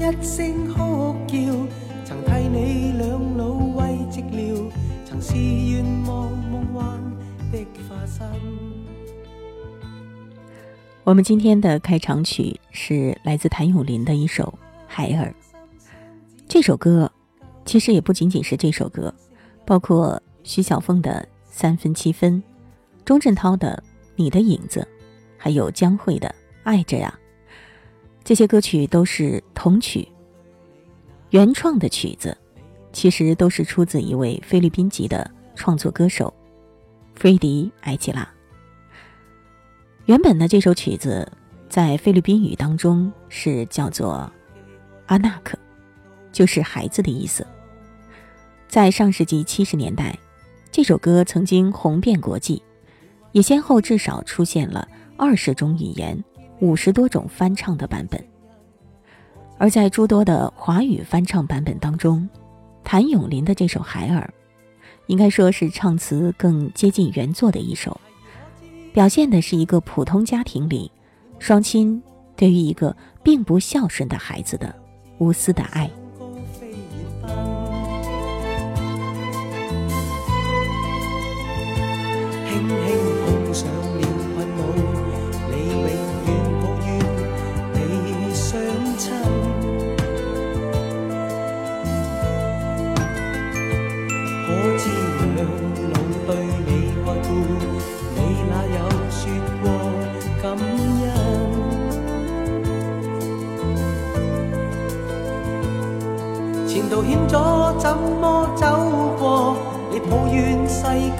一声哭叫，曾替你两老慰寂了，曾是愿望梦幻的化身。我们今天的开场曲是来自谭咏麟的一首《孩儿》。这首歌其实也不仅仅是这首歌，包括徐小凤的《三分七分》，钟镇涛的《你的影子》，还有江蕙的《爱着呀》。这些歌曲都是童曲，原创的曲子，其实都是出自一位菲律宾籍的创作歌手菲迪·埃吉拉。原本的这首曲子在菲律宾语当中是叫做“阿纳克”，就是孩子的意思。在上世纪七十年代，这首歌曾经红遍国际，也先后至少出现了二十种语言。五十多种翻唱的版本，而在诸多的华语翻唱版本当中，谭咏麟的这首《海尔》，应该说是唱词更接近原作的一首，表现的是一个普通家庭里双亲对于一个并不孝顺的孩子的无私的爱。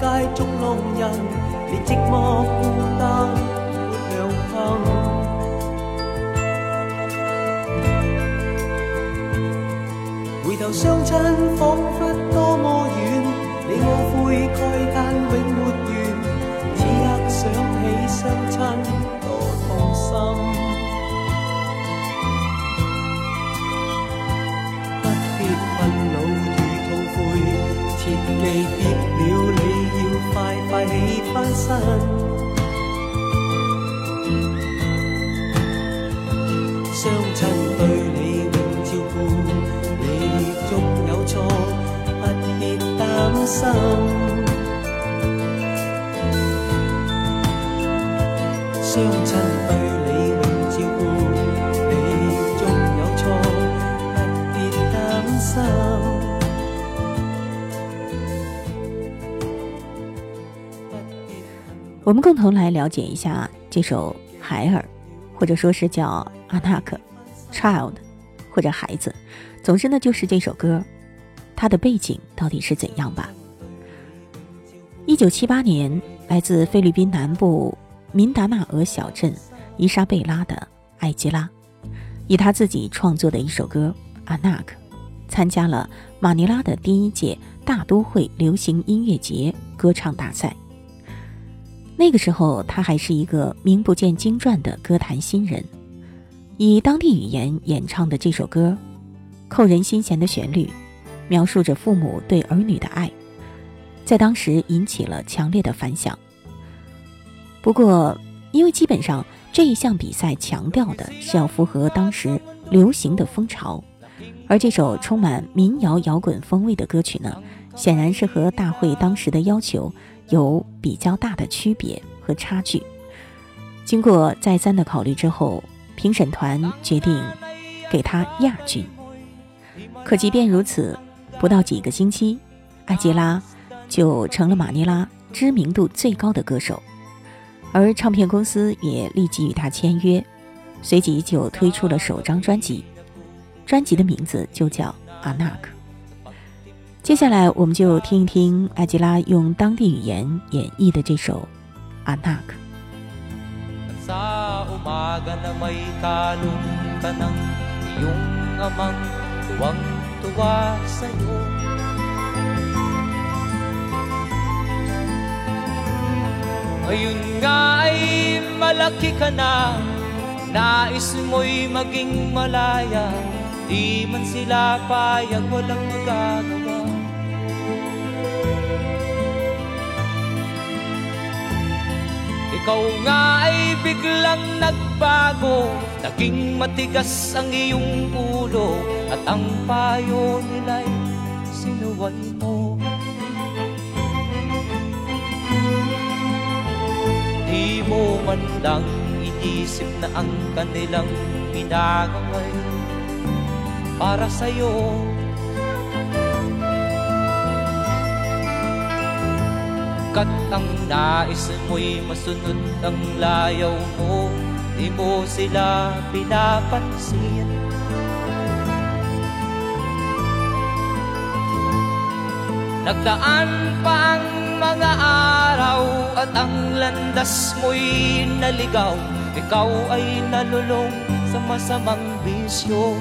街中浪人，连寂寞。相。亲对你永照顾，你纵有错，不必担心。我们共同来了解一下这首《孩儿》，或者说是叫《阿纳克》（Child），或者孩子。总之呢，就是这首歌，它的背景到底是怎样吧？一九七八年，来自菲律宾南部民达纳俄小镇伊莎贝拉的艾吉拉，以他自己创作的一首歌《阿纳克》，参加了马尼拉的第一届大都会流行音乐节歌唱大赛。那个时候，他还是一个名不见经传的歌坛新人，以当地语言演唱的这首歌，扣人心弦的旋律，描述着父母对儿女的爱，在当时引起了强烈的反响。不过，因为基本上这一项比赛强调的是要符合当时流行的风潮，而这首充满民谣摇滚风味的歌曲呢，显然是和大会当时的要求。有比较大的区别和差距。经过再三的考虑之后，评审团决定给他亚军。可即便如此，不到几个星期，艾吉拉就成了马尼拉知名度最高的歌手。而唱片公司也立即与他签约，随即就推出了首张专辑，专辑的名字就叫《阿纳克》。接下来，我们就听一听艾吉拉用当地语言演绎的这首《阿纳克》。Ngayon nga ay malaki ka na Nais mo'y maging malaya Di man sila payag walang magagawa Ikaw nga ay biglang nagbago. Naging matigas ang iyong ulo At ang payo nila'y sinuway mo. Di mo man lang inisip na ang kanilang ginagaway para sa'yo Kat ang nais mo'y masunod ang layaw mo Di mo sila pinapansin. Nagdaan pa ang mga araw At ang landas mo'y naligaw. Ikaw ay nalulong sa masamang bisyo.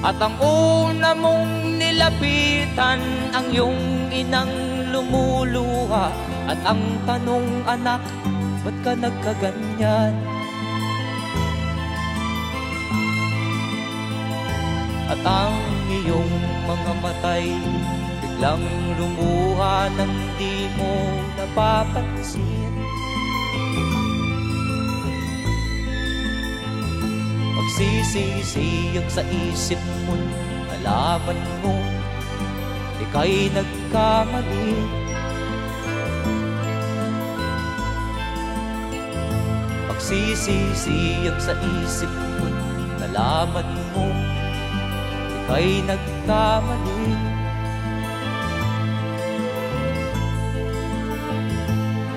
At ang una mong nilapitan Ang iyong inang lumuluha At ang tanong anak Ba't ka nagkaganyan? At ang iyong mga matay Biglang lumuha nang di mo napapansin Magsisisiyag sa isip mo Nalaman mo Ika'y nagkamali. Magsisisiyag sa isip mo Nalaman mo Ika'y nagkamali.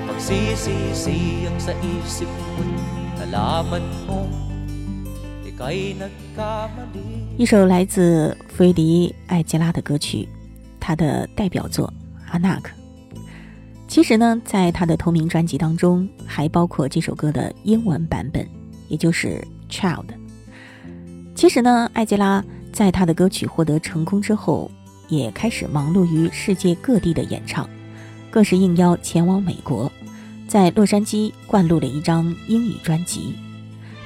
Magsisisiyag sa isip mo Nalaman mo Ika'y nagkamali 一首来自弗雷迪·艾吉拉的歌曲，他的代表作《阿纳克》。其实呢，在他的同名专辑当中，还包括这首歌的英文版本，也就是《Child》。其实呢，艾吉拉在他的歌曲获得成功之后，也开始忙碌于世界各地的演唱，更是应邀前往美国，在洛杉矶灌录了一张英语专辑，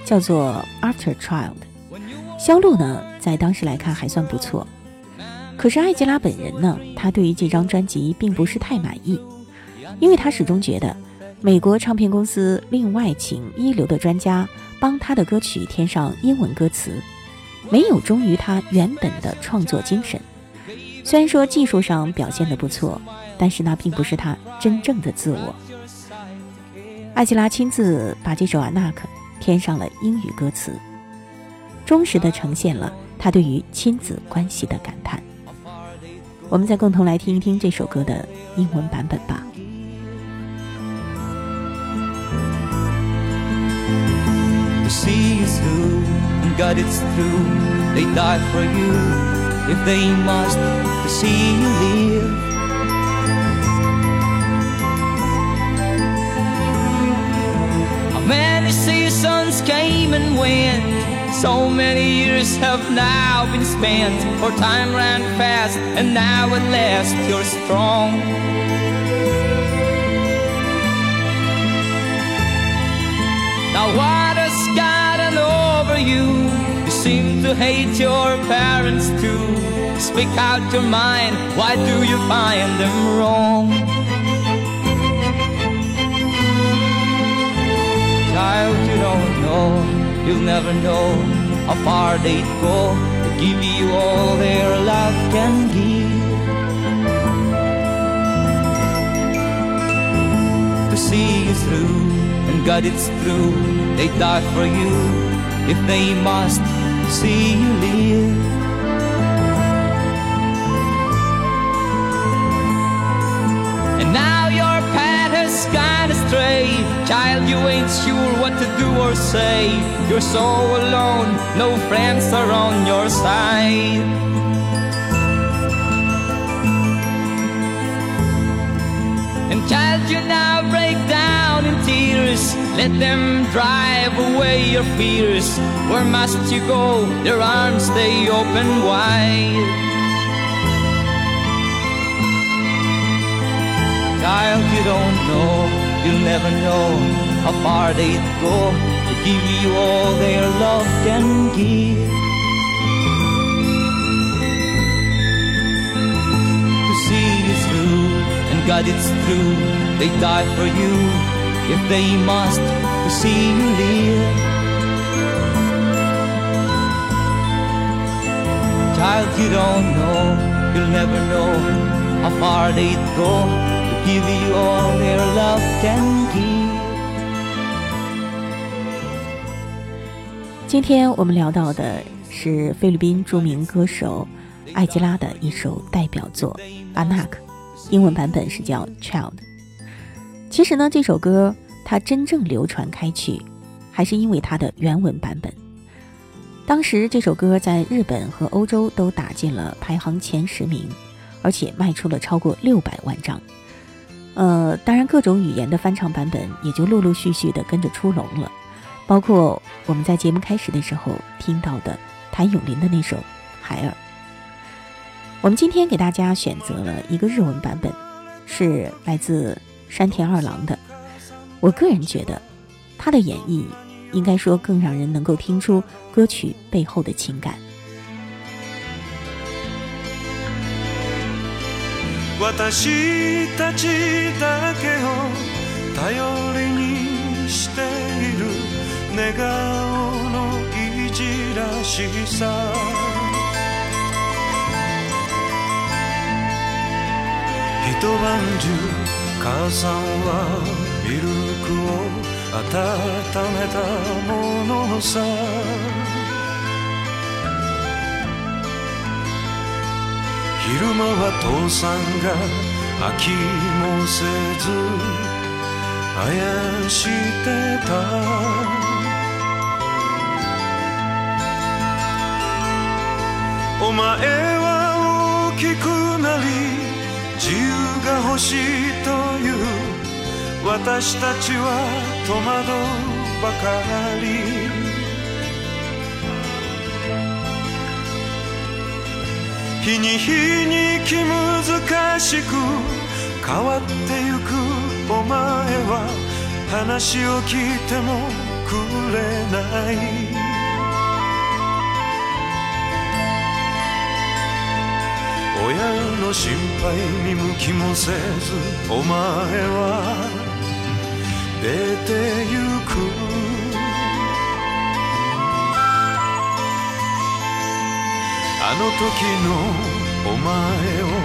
叫做《After Child》。销路呢，在当时来看还算不错。可是艾吉拉本人呢，他对于这张专辑并不是太满意。因为他始终觉得，美国唱片公司另外请一流的专家帮他的歌曲添上英文歌词，没有忠于他原本的创作精神。虽然说技术上表现的不错，但是那并不是他真正的自我。艾吉拉亲自把这首《阿纳克》添上了英语歌词，忠实的呈现了他对于亲子关系的感叹。我们再共同来听一听这首歌的英文版本吧。see you through. And God, it's true, they die for you if they must to see you live. How many seasons came and went? So many years have now been spent. For time ran fast, and now at last you're strong. Now what has gotten over you? You seem to hate your parents too. Speak out your mind, why do you find them wrong? Child, you don't know, you'll never know how far they'd go to give you all their love can give. To see you through and God, it's true, they die for you if they must see you live. You ain't sure what to do or say. You're so alone, no friends are on your side. And child, you now break down in tears. Let them drive away your fears. Where must you go? Their arms stay open wide. Child, you don't know, you'll never know how far they'd go to give you all their love can give. To see you through, and God, it's true, they die for you if they must to see you live. Child, you don't know, you'll never know how far they'd go to give you all their love can give. 今天我们聊到的是菲律宾著名歌手艾吉拉的一首代表作《Anak》，英文版本是叫《Child》。其实呢，这首歌它真正流传开去，还是因为它的原文版本。当时这首歌在日本和欧洲都打进了排行前十名，而且卖出了超过六百万张。呃，当然各种语言的翻唱版本也就陆陆续续的跟着出笼了。包括我们在节目开始的时候听到的谭咏麟的那首《海尔》，我们今天给大家选择了一个日文版本，是来自山田二郎的。我个人觉得，他的演绎应该说更让人能够听出歌曲背后的情感。私たちだけを頼りにしている 寝顔のいじらしさ。一晩中母さんはミルクを温めたものさ。昼間は父さんが飽きもせずあやしてた。お前は大きくなり自由が欲しいという私たちは戸惑うばかり。日に日に気難しく変わってゆくお前は話を聞いてもくれない。の心配見向きもせずお前は出てゆく。あの時のお前を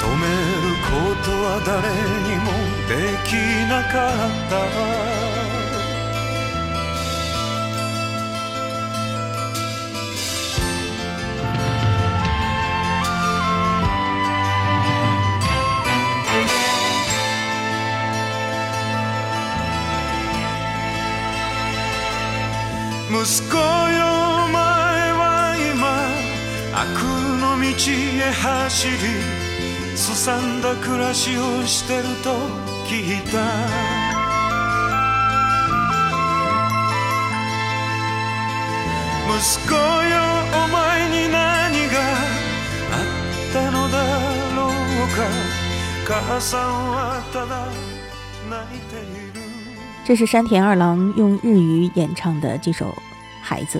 止めることは誰にもできなかった。悪の道へ走りすさんだ暮らしをしてると聞いた息子よお前に何があったのだろうか母さんはただ泣いている这是山田二郎用日语演唱的这首《孩子》。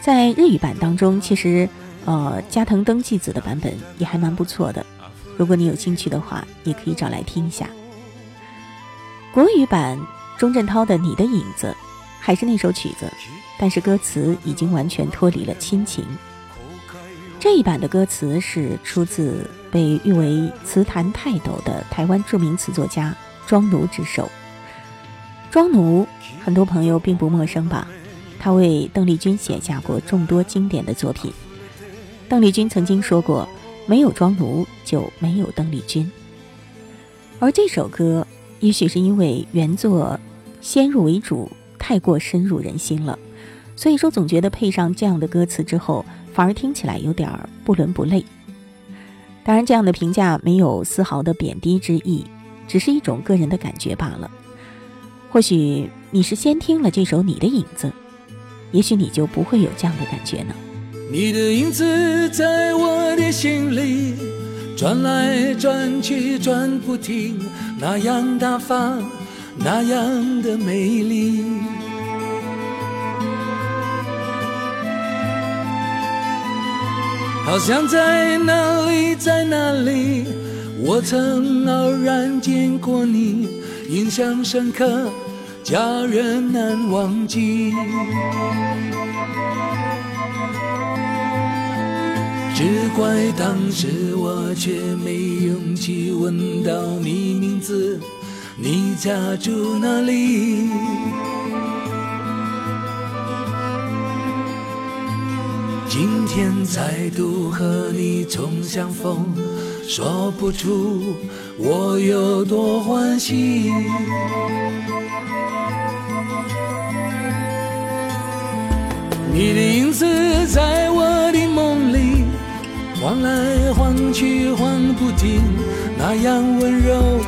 在日语版当中，其实 呃加藤登纪子的版本也还蛮不错的。如果你有兴趣的话，也可以找来听一下。国语版钟镇涛的《你的影子》还是那首曲子，但是歌词已经完全脱离了亲情。这一版的歌词是出自被誉为词坛泰斗的台湾著名词作家庄奴之手。庄奴，很多朋友并不陌生吧？他为邓丽君写下过众多经典的作品。邓丽君曾经说过：“没有庄奴，就没有邓丽君。”而这首歌，也许是因为原作先入为主，太过深入人心了。所以说，总觉得配上这样的歌词之后，反而听起来有点不伦不类。当然，这样的评价没有丝毫的贬低之意，只是一种个人的感觉罢了。或许你是先听了这首《你的影子》，也许你就不会有这样的感觉呢。你的影子在我的心里转来转去转不停，那样大方，那样的美丽。好像在哪里，在哪里，我曾偶然见过你，印象深刻，叫人难忘记。只怪当时我却没勇气问到你名字，你家住哪里？今天再度和你重相逢，说不出我有多欢喜。你的影子在我的梦里晃来晃去晃不停，那样温柔，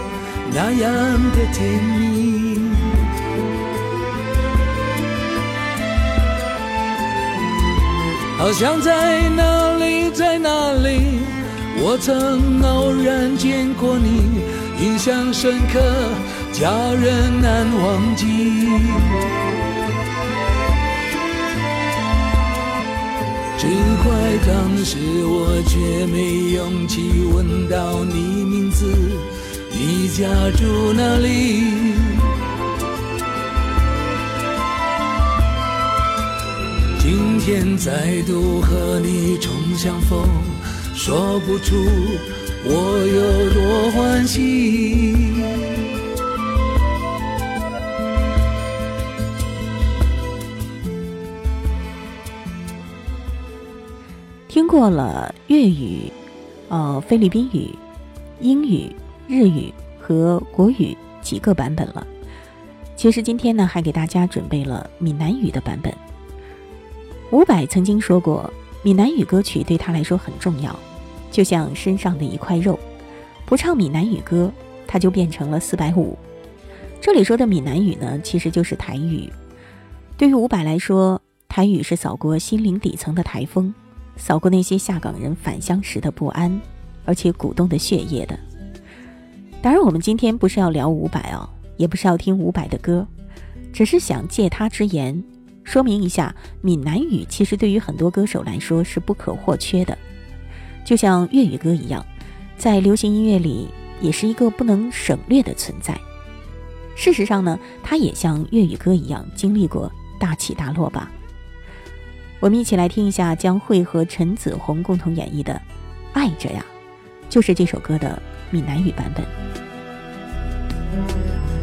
那样的甜蜜。好像在哪里，在哪里，我曾偶然见过你，印象深刻，叫人难忘记。只怪当时我却没勇气问到你名字，你家住哪里？今天再度和你重相逢，说不出我有多欢喜。听过了粤语、呃菲律宾语、英语、日语和国语几个版本了，其实今天呢还给大家准备了闽南语的版本。伍佰曾经说过，闽南语歌曲对他来说很重要，就像身上的一块肉，不唱闽南语歌，他就变成了四百五。这里说的闽南语呢，其实就是台语。对于伍佰来说，台语是扫过心灵底层的台风，扫过那些下岗人返乡时的不安，而且鼓动的血液的。当然，我们今天不是要聊伍佰哦，也不是要听伍佰的歌，只是想借他之言。说明一下，闽南语其实对于很多歌手来说是不可或缺的，就像粤语歌一样，在流行音乐里也是一个不能省略的存在。事实上呢，它也像粤语歌一样经历过大起大落吧。我们一起来听一下江蕙和陈子红共同演绎的《爱着呀》，就是这首歌的闽南语版本。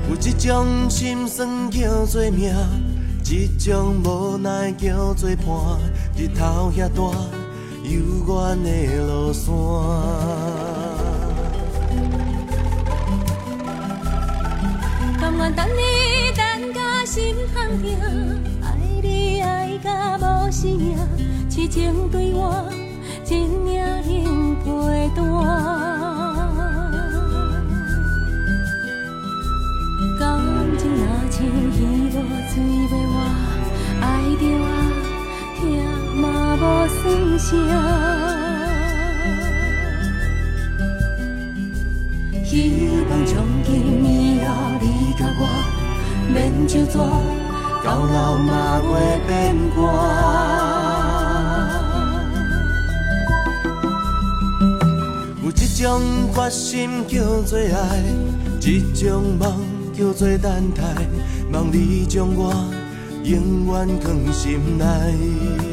有一种心酸叫做命。一种无奈叫做伴，日头遐大，幽远的路线。甘愿等你等甲心痛痛，爱你爱甲无生命，痴情对我真命能陪伴。感情若像鱼落水袂活，爱着啊，疼嘛无算啥。希望从今以后你甲我免就纸，老老嘛袂变卦。有一种决心叫做爱，一种梦。叫做等待，望你将我永远放心内。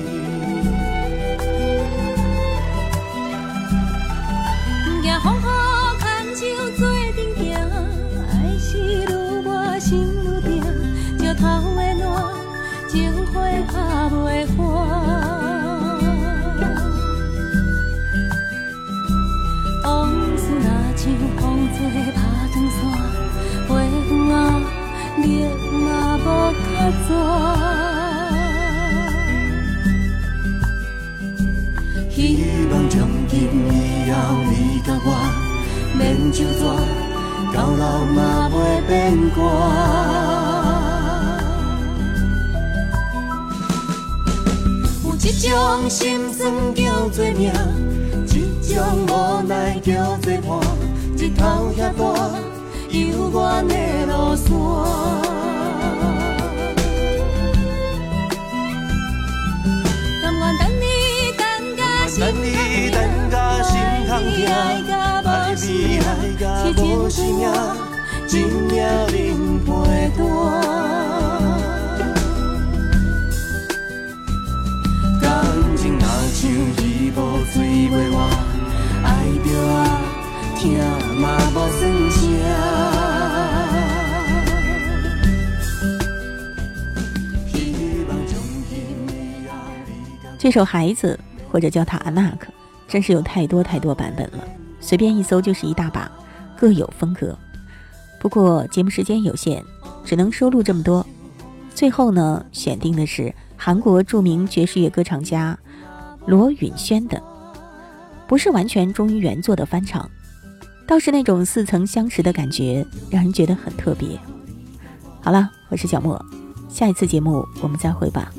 就纸，到老嘛袂变卦。有一种心酸叫做命，一种无奈叫做伴。日头遐大，犹原的路线。生命，真命恁陪伴。感情若像鱼无水袂活，爱着啊，疼嘛无算啥。这首《孩子》或者叫它《阿纳克》，真是有太多太多版本了，随便一搜就是一大把，各有风格。不过节目时间有限，只能收录这么多。最后呢，选定的是韩国著名爵士乐歌唱家罗允轩的，不是完全忠于原作的翻唱，倒是那种似曾相识的感觉，让人觉得很特别。好了，我是小莫，下一次节目我们再会吧。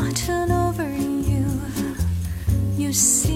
Gotten over you? You seem